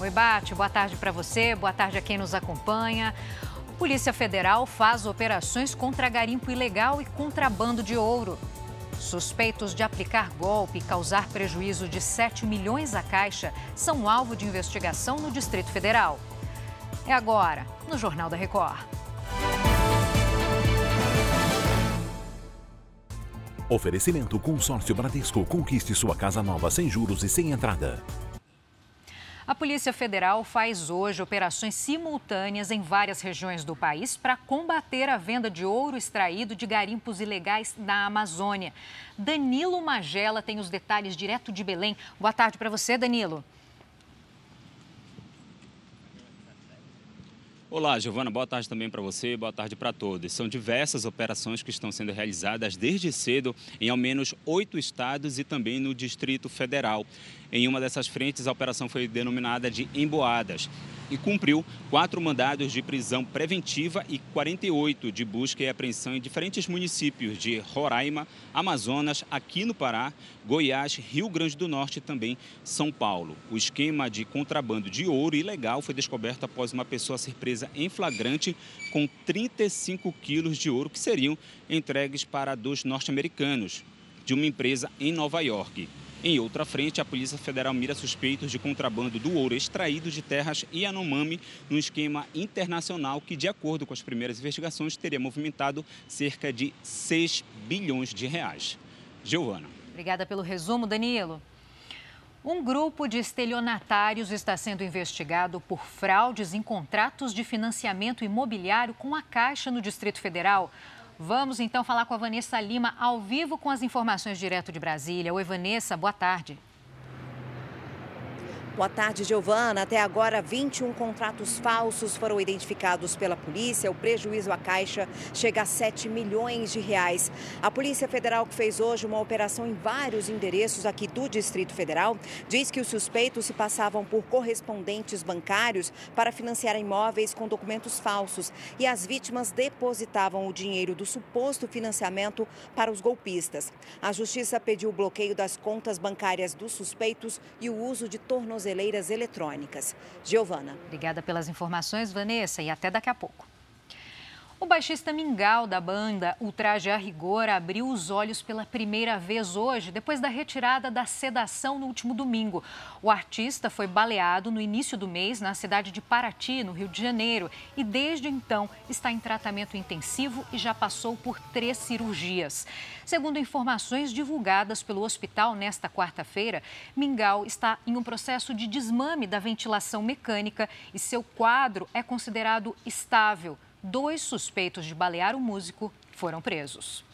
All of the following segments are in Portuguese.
Oi, Bate, boa tarde para você, boa tarde a quem nos acompanha. Polícia Federal faz operações contra garimpo ilegal e contrabando de ouro. Suspeitos de aplicar golpe e causar prejuízo de 7 milhões à Caixa são alvo de investigação no Distrito Federal. É agora, no Jornal da Record. Oferecimento Consórcio Bradesco. Conquiste sua casa nova sem juros e sem entrada. A Polícia Federal faz hoje operações simultâneas em várias regiões do país para combater a venda de ouro extraído de garimpos ilegais na Amazônia. Danilo Magela tem os detalhes direto de Belém. Boa tarde para você, Danilo. Olá, Giovana, boa tarde também para você, boa tarde para todos. São diversas operações que estão sendo realizadas desde cedo em ao menos oito estados e também no Distrito Federal. Em uma dessas frentes, a operação foi denominada de Emboadas e cumpriu quatro mandados de prisão preventiva e 48 de busca e apreensão em diferentes municípios de Roraima, Amazonas, aqui no Pará, Goiás, Rio Grande do Norte e também São Paulo. O esquema de contrabando de ouro ilegal foi descoberto após uma pessoa ser presa em flagrante com 35 quilos de ouro que seriam entregues para dois norte-americanos de uma empresa em Nova York. Em outra frente, a Polícia Federal mira suspeitos de contrabando do ouro extraído de terras Yanomami num esquema internacional que, de acordo com as primeiras investigações, teria movimentado cerca de 6 bilhões de reais. Giovana. Obrigada pelo resumo, Danilo. Um grupo de estelionatários está sendo investigado por fraudes em contratos de financiamento imobiliário com a Caixa no Distrito Federal. Vamos então falar com a Vanessa Lima ao vivo com as informações direto de Brasília. Oi, Vanessa, boa tarde. Boa tarde, Giovana. Até agora, 21 contratos falsos foram identificados pela polícia. O prejuízo à Caixa chega a 7 milhões de reais. A Polícia Federal, que fez hoje uma operação em vários endereços aqui do Distrito Federal, diz que os suspeitos se passavam por correspondentes bancários para financiar imóveis com documentos falsos e as vítimas depositavam o dinheiro do suposto financiamento para os golpistas. A Justiça pediu o bloqueio das contas bancárias dos suspeitos e o uso de tornozeleiras tornozeleiras eletrônicas. Giovana. Obrigada pelas informações, Vanessa, e até daqui a pouco. O baixista Mingau da banda Ultraje a Rigor abriu os olhos pela primeira vez hoje, depois da retirada da sedação no último domingo. O artista foi baleado no início do mês na cidade de Paraty, no Rio de Janeiro, e desde então está em tratamento intensivo e já passou por três cirurgias. Segundo informações divulgadas pelo hospital nesta quarta-feira, Mingau está em um processo de desmame da ventilação mecânica e seu quadro é considerado estável dois suspeitos de balear o músico foram presos.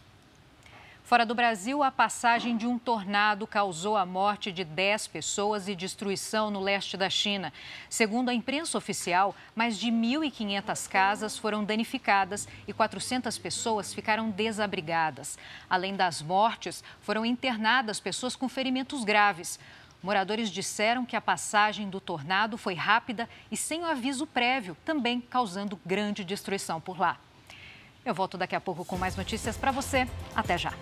Fora do Brasil, a passagem de um tornado causou a morte de 10 pessoas e destruição no leste da China. Segundo a imprensa oficial, mais de 1.500 casas foram danificadas e 400 pessoas ficaram desabrigadas. Além das mortes, foram internadas pessoas com ferimentos graves. Moradores disseram que a passagem do tornado foi rápida e sem o aviso prévio, também causando grande destruição por lá. Eu volto daqui a pouco com mais notícias para você. Até já.